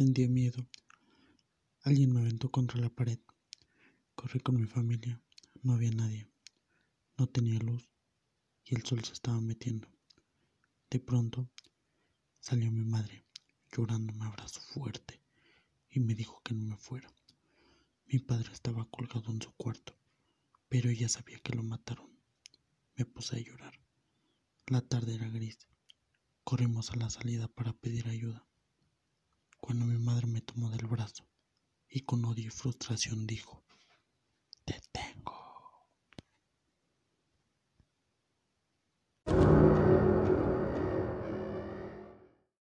Sentía miedo. Alguien me aventó contra la pared. Corrí con mi familia. No había nadie. No tenía luz y el sol se estaba metiendo. De pronto salió mi madre, llorando me abrazó fuerte y me dijo que no me fuera. Mi padre estaba colgado en su cuarto, pero ella sabía que lo mataron. Me puse a llorar. La tarde era gris. Corrimos a la salida para pedir ayuda. Cuando mi madre me tomó del brazo y con odio y frustración dijo.